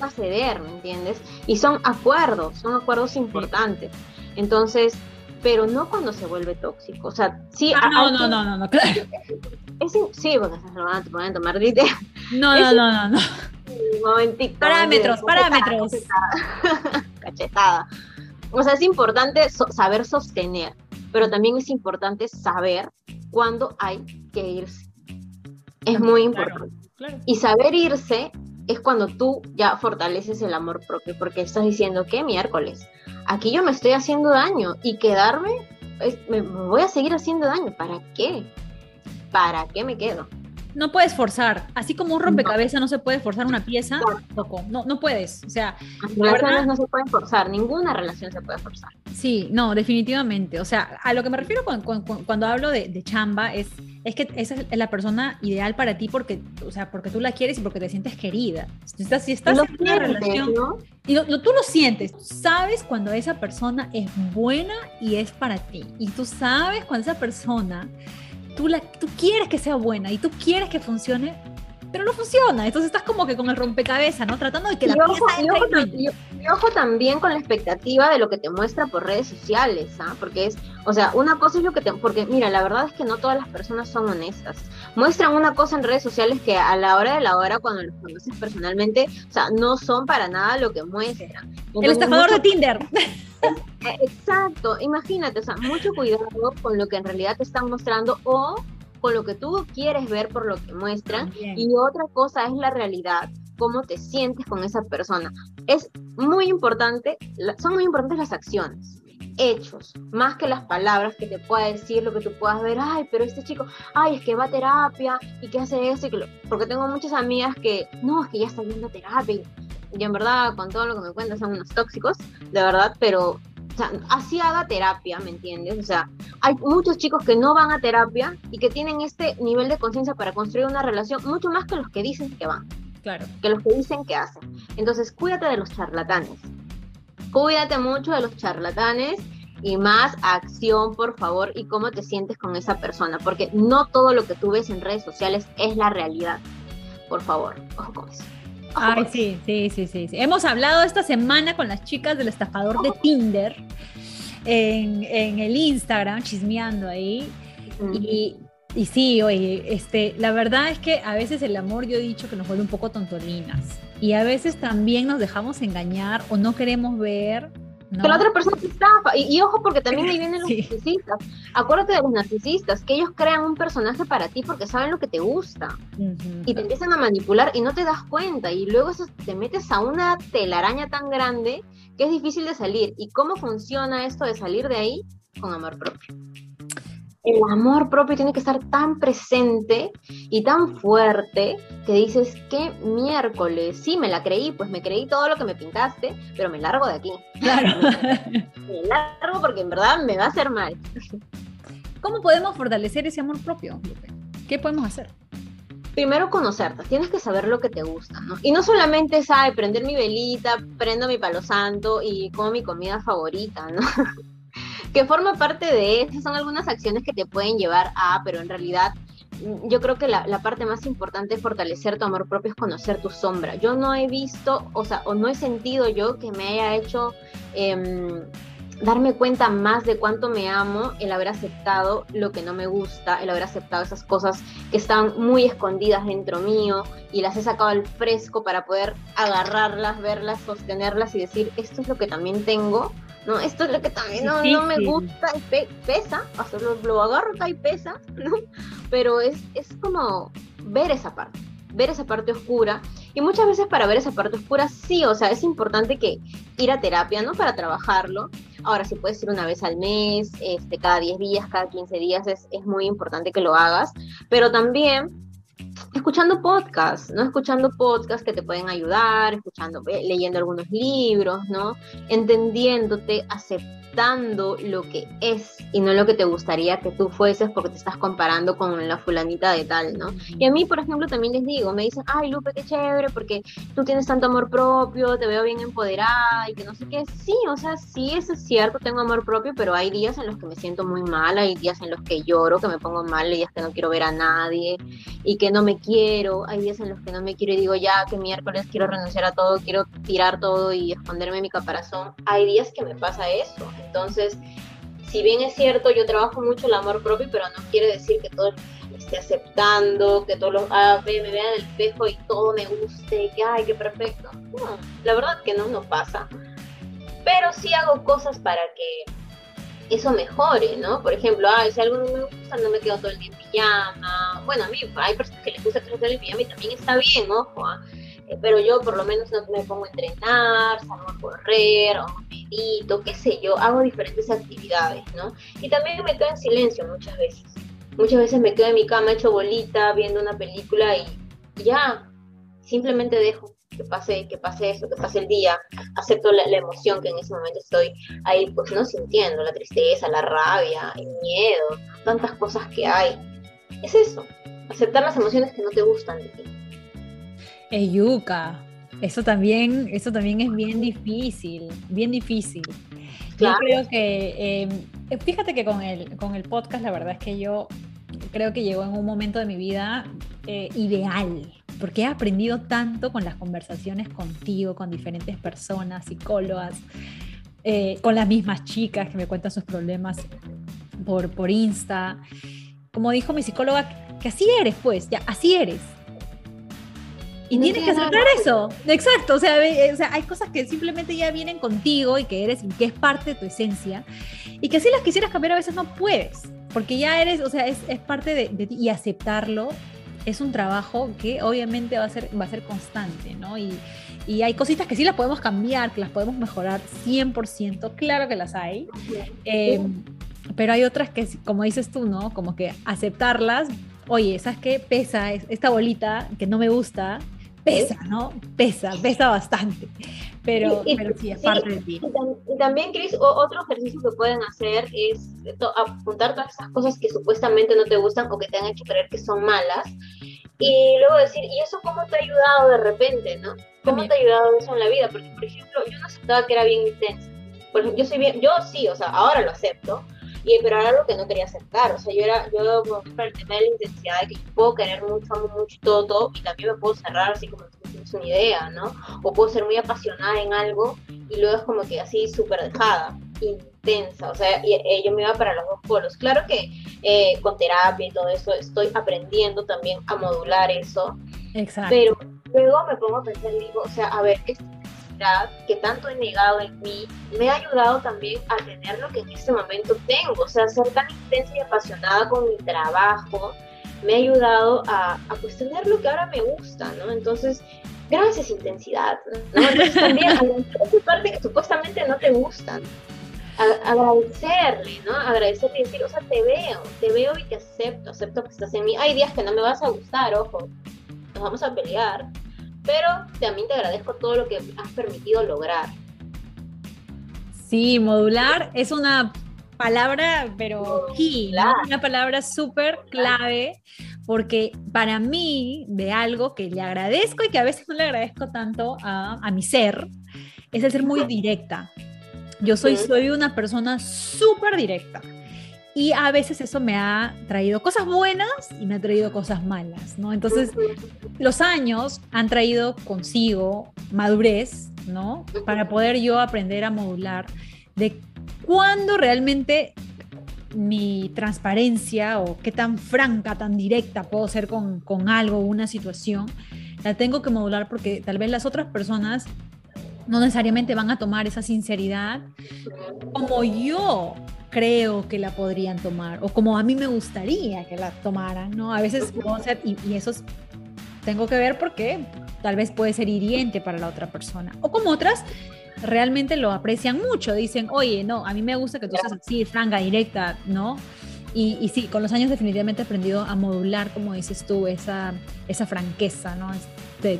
va a ceder, ¿me entiendes? Y son acuerdos, son acuerdos importantes. Entonces, pero no cuando se vuelve tóxico. O sea, sí. Ah, no, no, no, no, no, claro. sí, porque se van a tomar No, no, no, no, no. Momentito. Parámetros, parámetros. Cachetada. O sea, es importante saber sostener, pero también es importante saber cuándo hay que irse, Es muy importante. Y saber irse es cuando tú ya fortaleces el amor propio, porque estás diciendo que miércoles, aquí yo me estoy haciendo daño y quedarme, me voy a seguir haciendo daño. ¿Para qué? ¿Para qué me quedo? No puedes forzar. Así como un rompecabezas no, se puede forzar una pieza, No, no puedes. O sea, las relaciones no se pueden forzar. Ninguna relación se puede forzar. Sí, no, definitivamente. O sea, a lo que me refiero cuando, hablo de, chamba es, es que esa es la persona ideal para ti porque, o sea, porque tú la quieres y porque te sientes querida. Si estás, si estás en una relación y tú lo sientes, sabes cuando esa persona es buena y es para ti. Y tú sabes cuando esa persona tú, la, tú quieres que sea buena y tú quieres que funcione, pero no funciona. Entonces estás como que con el rompecabezas, ¿no? Tratando de que la y ojo, y ojo, también con la expectativa de lo que te muestra por redes sociales, ¿ah? Porque es, o sea, una cosa es lo que te... Porque mira, la verdad es que no todas las personas son honestas. Muestran una cosa en redes sociales que a la hora de la hora, cuando los conoces personalmente, o sea, no son para nada lo que muestran. el estafador de Tinder. Eh, exacto, imagínate, o sea, mucho cuidado con lo que en realidad te están mostrando o con lo que tú quieres ver por lo que muestran. Y otra cosa es la realidad, cómo te sientes con esa persona. Es muy importante, son muy importantes las acciones hechos, más que las palabras que te pueda decir, lo que tú puedas ver, ay, pero este chico, ay, es que va a terapia y que hace eso, y que porque tengo muchas amigas que, no, es que ya está yendo a terapia y en verdad con todo lo que me cuentan son unos tóxicos, de verdad, pero sea, así haga terapia, ¿me entiendes? O sea, hay muchos chicos que no van a terapia y que tienen este nivel de conciencia para construir una relación mucho más que los que dicen que van. Claro. Que los que dicen que hacen. Entonces, cuídate de los charlatanes. Cuídate mucho de los charlatanes y más acción, por favor, y cómo te sientes con esa persona, porque no todo lo que tú ves en redes sociales es la realidad. Por favor, ojo con eso. Ay, sí, sí, sí, sí, Hemos hablado esta semana con las chicas del estafador de Tinder en, el Instagram, chismeando ahí. Y, y, sí, oye, este, la verdad es que a veces el amor, yo he dicho que nos vuelve un poco tontolinas. Y a veces también nos dejamos engañar o no queremos ver que la otra persona te estafa. Y, ojo, porque también ahí vienen los narcisistas. Acuérdate de los narcisistas, que ellos crean un personaje para ti porque saben lo que te gusta. Y te empiezan a manipular y no te das cuenta. Y luego eso, te metes a una telaraña tan grande que es difícil de salir. ¿Y cómo funciona esto de salir de ahí? Con amor propio el amor propio tiene que estar tan presente y tan fuerte que dices, ¿qué miércoles? Sí, me la creí, pues me creí todo lo que me pintaste, pero me largo de aquí. Claro. me largo porque en verdad me va a hacer mal. ¿Cómo podemos fortalecer ese amor propio, ¿Qué podemos hacer? Primero conocerte, tienes que saber lo que te gusta, ¿no? Y no solamente es, ay, prender mi velita, prendo mi palo santo y como mi comida favorita, ¿no? que forma parte de eso, son algunas acciones que te pueden llevar a, pero en realidad mm, yo creo que la, parte más importante de fortalecer tu amor propio es conocer tu sombra. Yo no he visto, o sea, o no he sentido yo que me haya hecho em, darme cuenta más de cuánto me amo el haber aceptado lo que no me gusta, el haber aceptado esas cosas que están muy escondidas dentro mío y las he sacado al fresco para poder agarrarlas, verlas, sostenerlas y decir, esto es lo que también tengo ¿no? Esto es lo que también no, me gusta y pesa, o lo, lo, agarro acá y pesa, ¿no? Pero es, es como ver esa parte, ver esa parte oscura. Y muchas veces para ver esa parte oscura, sí, o sea, es importante que ir a terapia, ¿no? Para trabajarlo. Ahora, si puedes ir una vez al mes, este, cada 10 días, cada 15 días, es, es muy importante que lo hagas. Pero también escuchando podcasts, ¿no? Escuchando podcasts que te pueden ayudar, escuchando, leyendo algunos libros, ¿no? Entendiéndote, aceptando dando lo que es y no lo que te gustaría que tú fueses porque te estás comparando con la fulanita de tal, ¿no? Y a mí, por ejemplo, también les digo, me dicen, ay, Lupe, qué chévere, porque tú tienes tanto amor propio, te veo bien empoderada y que no sé qué. Sí, o sea, sí, eso es cierto, tengo amor propio, pero hay días en los que me siento muy mal, hay días en los que lloro, que me pongo mal, hay días que no quiero ver a nadie y que no me quiero, hay días en los que no me quiero y digo, ya, que miércoles quiero renunciar a todo, quiero tirar todo y esconderme en mi caparazón. Hay días que me pasa eso. Entonces, si bien es cierto, yo trabajo mucho el amor propio, pero no quiere decir que todo me esté aceptando, que todo lo, ah, me vean en el espejo y todo me guste, que ay, qué perfecto. No, la verdad que no, no pasa. Pero sí hago cosas para que eso mejore, ¿no? Por ejemplo, ay, si algo no me gusta, no me quedo todo el día en pijama, Bueno, a mí hay personas que les gusta que el pijama y también está bien, ojo, eh, pero yo por lo menos no me pongo a entrenar, salgo a correr, o medito, qué sé yo, hago diferentes actividades, ¿no? Y también me quedo en silencio muchas veces. Muchas veces me quedo en mi cama hecho bolita, viendo una película y ya, simplemente dejo que pase, que pase eso, que pase el día, acepto la, emoción que en ese momento estoy ahí, pues no sintiendo, la tristeza, la rabia, el miedo, tantas cosas que hay. Es eso, aceptar las emociones que no te gustan de ti. Yuka, eso también, eso también es bien difícil, bien difícil. Yo creo que, em, fíjate que con el, con el podcast, la verdad es que yo creo que llegó en un momento de mi vida eh, ideal, porque he aprendido tanto con las conversaciones contigo, con diferentes personas, psicólogas, eh, con las mismas chicas que me cuentan sus problemas por, por Insta. Como dijo mi psicóloga, que así eres, pues, ya, así eres. Y tienes que aceptar eso. Exacto. O sea, o sea, hay cosas que simplemente ya vienen contigo y que eres, y que es parte de tu esencia. Y que si las quisieras cambiar a veces no puedes. Porque ya eres, o sea, es, es parte de, de, ti. Y aceptarlo es un trabajo que obviamente va a ser, va a ser constante, ¿no? Y, y hay cositas que sí las podemos cambiar, que las podemos mejorar 100%, claro que las hay. Em, pero hay otras que, como dices tú, ¿no? Como que aceptarlas, oye, ¿sabes qué? Pesa esta bolita que no me gusta, pesa, ¿no? Pesa, pesa bastante. Pero, pero sí, es parte de ti. Y, también, Cris, otro ejercicio que pueden hacer es apuntar todas esas cosas que supuestamente no te gustan o que te han hecho creer que son malas. Y luego decir, ¿y eso cómo te ha ayudado de repente, no? ¿Cómo te ha ayudado eso en la vida? Porque, por ejemplo, yo no aceptaba que era bien intensa. Por ejemplo, yo soy bien, yo sí, o sea, ahora lo acepto, y, pero era algo que no quería aceptar, o sea, yo era, yo para el tema de la intensidad, de que puedo querer mucho, mucho, todo, todo, y también me puedo cerrar así como tienes una idea, ¿no? O puedo ser muy apasionada en algo y luego es como que así súper dejada, intensa, o sea, y, eh, yo me iba para los dos polos. Claro que eh, con terapia y todo eso estoy aprendiendo también a modular eso, Exacto. pero luego me pongo a pensar y digo, o sea, a ver, esta que tanto he negado en mí me ha ayudado también a tener lo que en este momento tengo, o sea, ser tan intensa y apasionada con mi trabajo, me ha ayudado a, a tener lo que ahora me gusta, ¿no? Entonces, gracias intensidad, ¿no? Entonces también agradecer parte que supuestamente no te gustan, agradecerle, ¿no? Agradecerle y decir, o sea, te veo, te veo y te acepto, acepto que estás en mí. Hay días que no me vas a gustar, ojo, nos vamos a pelear, pero también te agradezco todo lo que has permitido lograr. Sí, modular es una palabra, pero key, una palabra súper clave, porque para mí, de algo que le agradezco y que a veces no le agradezco tanto a, a mi ser, es el ser muy directa. Yo soy, soy una persona súper directa. Y a veces eso me ha traído cosas buenas y me ha traído cosas malas, ¿no? Entonces, los años han traído consigo madurez, ¿no? Para poder yo aprender a modular de cuándo realmente mi transparencia o qué tan franca, tan directa puedo ser con, con algo, una situación, la tengo que modular porque tal vez las otras personas no necesariamente van a tomar esa sinceridad como yo creo que la podrían tomar o como a mí me gustaría que la tomaran, ¿no? A veces y, y eso tengo que ver porque tal vez puede ser hiriente para la otra persona. O como otras realmente lo aprecian mucho. Dicen, oye, no, a mí me gusta que tú seas así, franca, directa, ¿no? Y, y, sí, con los años definitivamente he aprendido a modular, como dices tú, esa, esa franqueza, ¿no?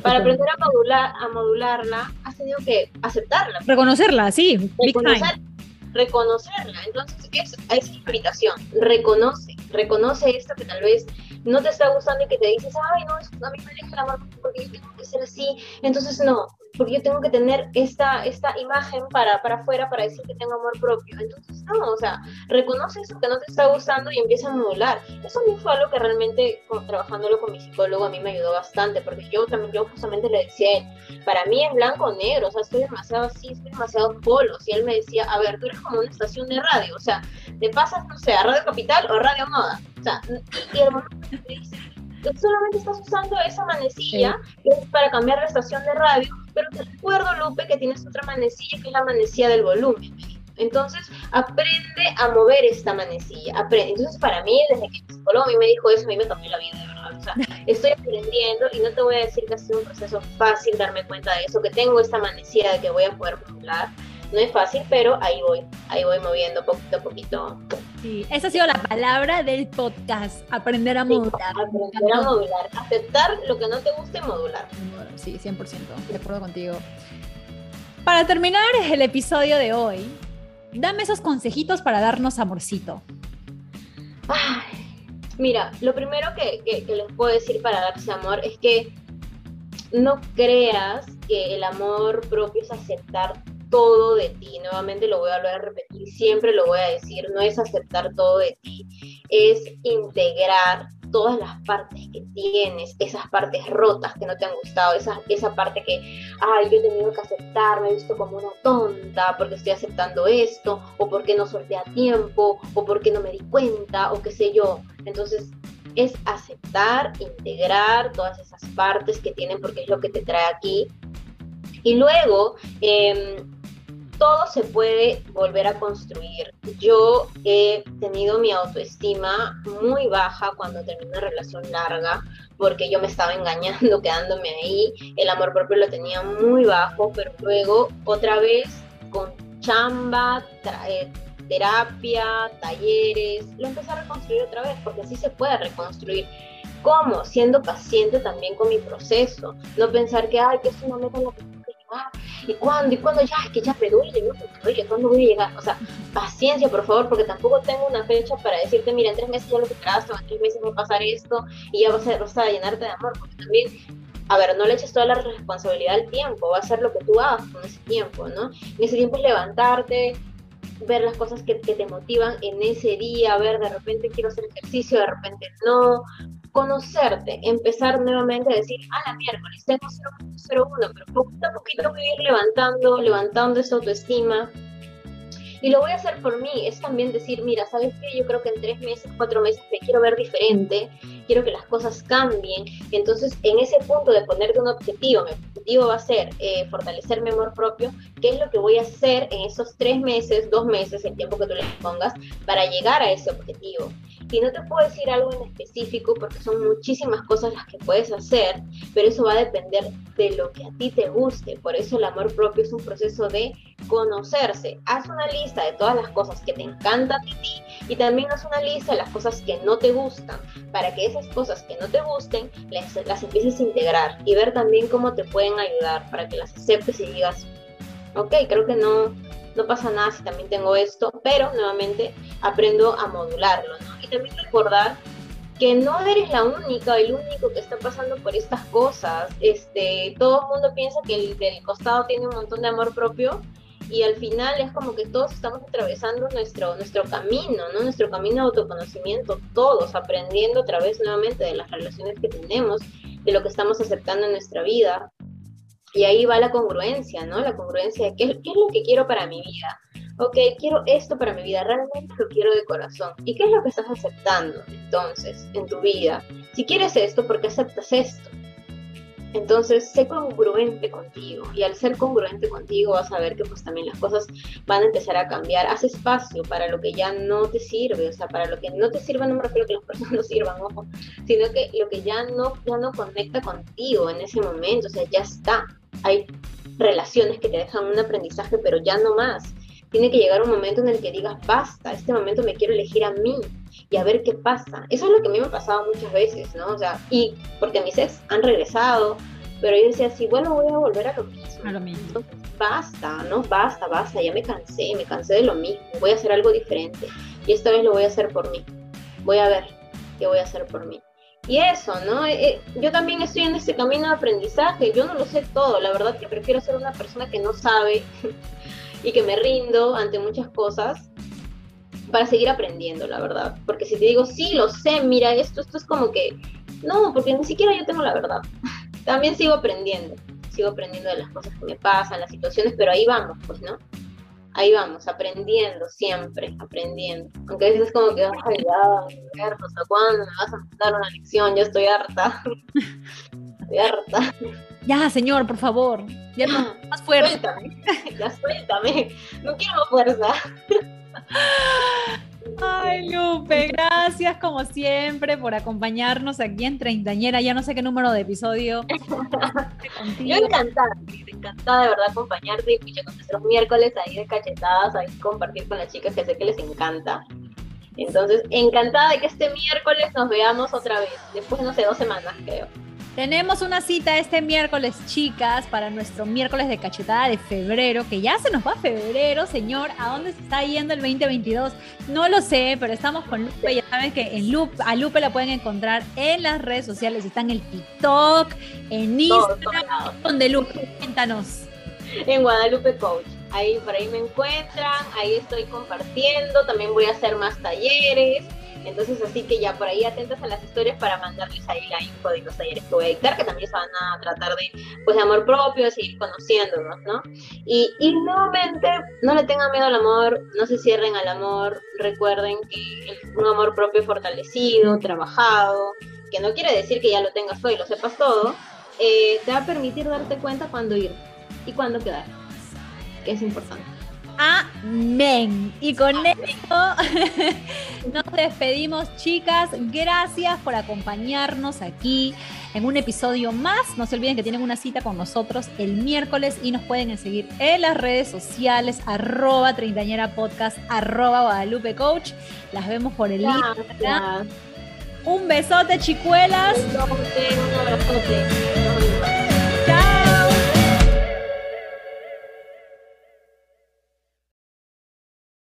Para aprender a, modular, a modularla, has tenido que aceptarla. Reconocerla, sí. Reconocer, reconocerla. Entonces, es, es invitación. Reconoce, reconoce esto que tal vez no te está gustando y que te dices, ay, no, a mí me deja el amor porque yo tengo que ser así. Entonces, no, porque yo tengo que tener esta, esta imagen para, para afuera para decir que tengo amor propio. Entonces, no, o sea, reconoce eso que no te está gustando y empieza a modular. Eso a mí fue algo que realmente, trabajándolo con mi psicólogo, a mí me ayudó bastante, porque yo también, yo justamente le decía, para mí es blanco o negro, o sea, estoy demasiado así, estoy demasiado polos. Y él me decía, a ver, tú eres como una estación de radio, o sea, te pasas, no sé, a Radio Capital o Radio Moda. O sea, y el momento que te dice, solamente estás usando esa manecilla que es para cambiar la estación de radio, pero te recuerdo, Lupe, que tienes otra manecilla que es la manecilla del volumen. Entonces, aprende a mover esta manecilla. Aprende. Entonces, para mí, desde que psicólogo a mí me dijo eso, a mí me cambió la vida, de verdad. O sea, estoy aprendiendo y no te voy a decir que ha sido un proceso fácil darme cuenta de eso, que tengo esta manecilla de que voy a poder modular. No es fácil, pero ahí voy, ahí voy moviendo poquito a poquito. Sí, esa ha sido la palabra del podcast, aprender a modular. aprender a modular, aceptar lo que no te guste, modular. Sí, 100%, de acuerdo contigo. Para terminar el episodio de hoy, dame esos consejitos para darnos amorcito. mira, lo primero que, que les puedo decir para darse amor es que no creas que el amor propio es aceptar todo de ti. Nuevamente lo voy a volver a repetir, siempre lo voy a decir, no es aceptar todo de ti, es integrar todas las partes que tienes, esas partes rotas que no te han gustado, esa, esa parte que, ay, yo he tenido que aceptar, me he visto como una tonta porque estoy aceptando esto, o porque no solté a tiempo, o porque no me di cuenta, o qué sé yo. Entonces, es aceptar, integrar todas esas partes que tienen porque es lo que te trae aquí. Y luego, eh, todo se puede volver a construir. Yo he tenido mi autoestima muy baja cuando terminé una relación larga, porque yo me estaba engañando, quedándome ahí. El amor propio lo tenía muy bajo, pero luego otra vez con chamba, eh, terapia, talleres, lo empecé a reconstruir otra vez, porque así se puede reconstruir. ¿Cómo? Siendo paciente también con mi proceso. No pensar que, ay, que es una meta en que ¿Y cuándo? ¿Y cuándo? Ya, es que ya me duele, ¿no? ¿cuándo voy a llegar? O sea, paciencia, por favor, porque tampoco tengo una fecha para decirte, mira, en tres meses ya lo superaste, o en tres meses va a pasar esto, y ya vas a, vas a llenarte de amor, porque también a ver, no le eches toda la responsabilidad al tiempo, va a ser lo que tú hagas con ese tiempo, ¿no? En ese tiempo es levantarte, ver las cosas que, que, te motivan en ese día, ver de repente quiero hacer ejercicio, de repente no, conocerte, empezar nuevamente a decir, ah, la miércoles tengo 0.01, pero poquito a poquito voy a ir levantando, levantando esa autoestima. Y lo voy a hacer por mí, es también decir, mira, ¿sabes qué? Yo creo que en tres meses, cuatro meses me quiero ver diferente, quiero que las cosas cambien. Entonces, en ese punto de ponerte un objetivo, mi objetivo va a ser eh, fortalecer mi amor propio, ¿qué es lo que voy a hacer en esos tres meses, dos meses, el tiempo que tú le pongas, para llegar a ese objetivo? Y no te puedo decir algo en específico porque son muchísimas cosas las que puedes hacer, pero eso va a depender de lo que a ti te guste. Por eso el amor propio es un proceso de conocerse. Haz una lista de todas las cosas que te encantan de ti y también haz una lista de las cosas que no te gustan, para que esas cosas que no te gusten las, empieces a integrar y ver también cómo te pueden ayudar para que las aceptes y digas, ok, creo que no, no pasa nada si también tengo esto, pero nuevamente aprendo a modularlo, ¿no? También recordar que no eres la única, el único que está pasando por estas cosas. Este, todo el mundo piensa que el del costado tiene un montón de amor propio y al final es como que todos estamos atravesando nuestro, nuestro camino, ¿no? Nuestro camino de autoconocimiento, todos aprendiendo a través nuevamente de las relaciones que tenemos, de lo que estamos aceptando en nuestra vida, y ahí va la congruencia, ¿no? La congruencia de qué, es lo que quiero para mi vida. Ok, quiero esto para mi vida, realmente lo quiero de corazón. ¿Y qué es lo que estás aceptando entonces en tu vida? Si quieres esto, ¿por qué aceptas esto? Entonces, sé congruente contigo y al ser congruente contigo vas a ver que pues también las cosas van a empezar a cambiar. Haz espacio para lo que ya no te sirve, o sea, para lo que no te sirva, no me refiero a que las personas no sirvan, ojo, sino que lo que ya no, ya no conecta contigo en ese momento, o sea, ya está hay relaciones que te dejan un aprendizaje, pero ya no más. Tiene que llegar un momento en el que digas, basta, este momento me quiero elegir a mí y a ver qué pasa. Eso es lo que a mí me ha pasado muchas veces, ¿no? O sea, y porque mis ex han regresado, pero yo decía, sí, bueno, voy a volver a lo mismo. A lo mismo. Entonces, basta, ¿no? Basta, basta, ya me cansé, me cansé de lo mismo, voy a hacer algo diferente. Y esta vez lo voy a hacer por mí. Voy a ver qué voy a hacer por mí. Y eso, ¿no? Eh, eh, yo también estoy en ese camino de aprendizaje, yo no lo sé todo, la verdad que prefiero ser una persona que no sabe y que me rindo ante muchas cosas para seguir aprendiendo, la verdad. Porque si te digo, sí, lo sé, mira esto, esto es como que, no, porque ni siquiera yo tengo la verdad. también sigo aprendiendo, sigo aprendiendo de las cosas que me pasan, las situaciones, pero ahí vamos, pues, ¿no? ahí vamos, aprendiendo siempre, aprendiendo. Aunque a veces es como que, ay, ya, ¿hasta cuándo me vas a dar una lección? Yo estoy harta. estoy harta. Ya, señor, por favor. Ya no, más fuerte. Suéltame. Ya suéltame. No quiero fuerza. Ay, Lupe, gracias como siempre por acompañarnos aquí en Treintañera. Ya no sé qué número de episodio. Yo encantada, encantada de verdad acompañarte y con nuestros miércoles ahí de cachetadas, ahí compartir con las chicas que sé que les encanta. Entonces, encantada de que este miércoles nos veamos otra vez, después, no sé, dos semanas creo. Tenemos una cita este miércoles, chicas, para nuestro miércoles de cachetada de febrero, que ya se nos va febrero, señor. ¿A dónde se está yendo el 2022? No lo sé, pero estamos con Lupe. Ya saben que en Lupe, a Lupe la pueden encontrar en las redes sociales. Está en el TikTok, en Instagram. donde Lupe? Cuéntanos. En Guadalupe Coach. Ahí por ahí me encuentran, ahí estoy compartiendo. También voy a hacer más talleres entonces, así que ya por ahí atentas a las historias para mandarles ahí la info de los talleres que voy a dictar, que también se van a tratar de, pues, amor propio, de seguir conociéndonos, ¿no? Y, y nuevamente, no le tengan miedo al amor, no se cierren al amor, recuerden que un amor propio fortalecido, trabajado, que no quiere decir que ya lo tengas todo y lo sepas todo, eh, te va a permitir darte cuenta cuándo ir y cuándo quedar, que es importante. Amén. Y con esto nos despedimos, chicas. Gracias por acompañarnos aquí en un episodio más. No se olviden que tienen una cita con nosotros el miércoles y nos pueden seguir en las redes sociales, arroba treintañera podcast, arroba Guadalupe Coach. Las vemos por el Instagram. Un besote, chicuelas. Un abrazote.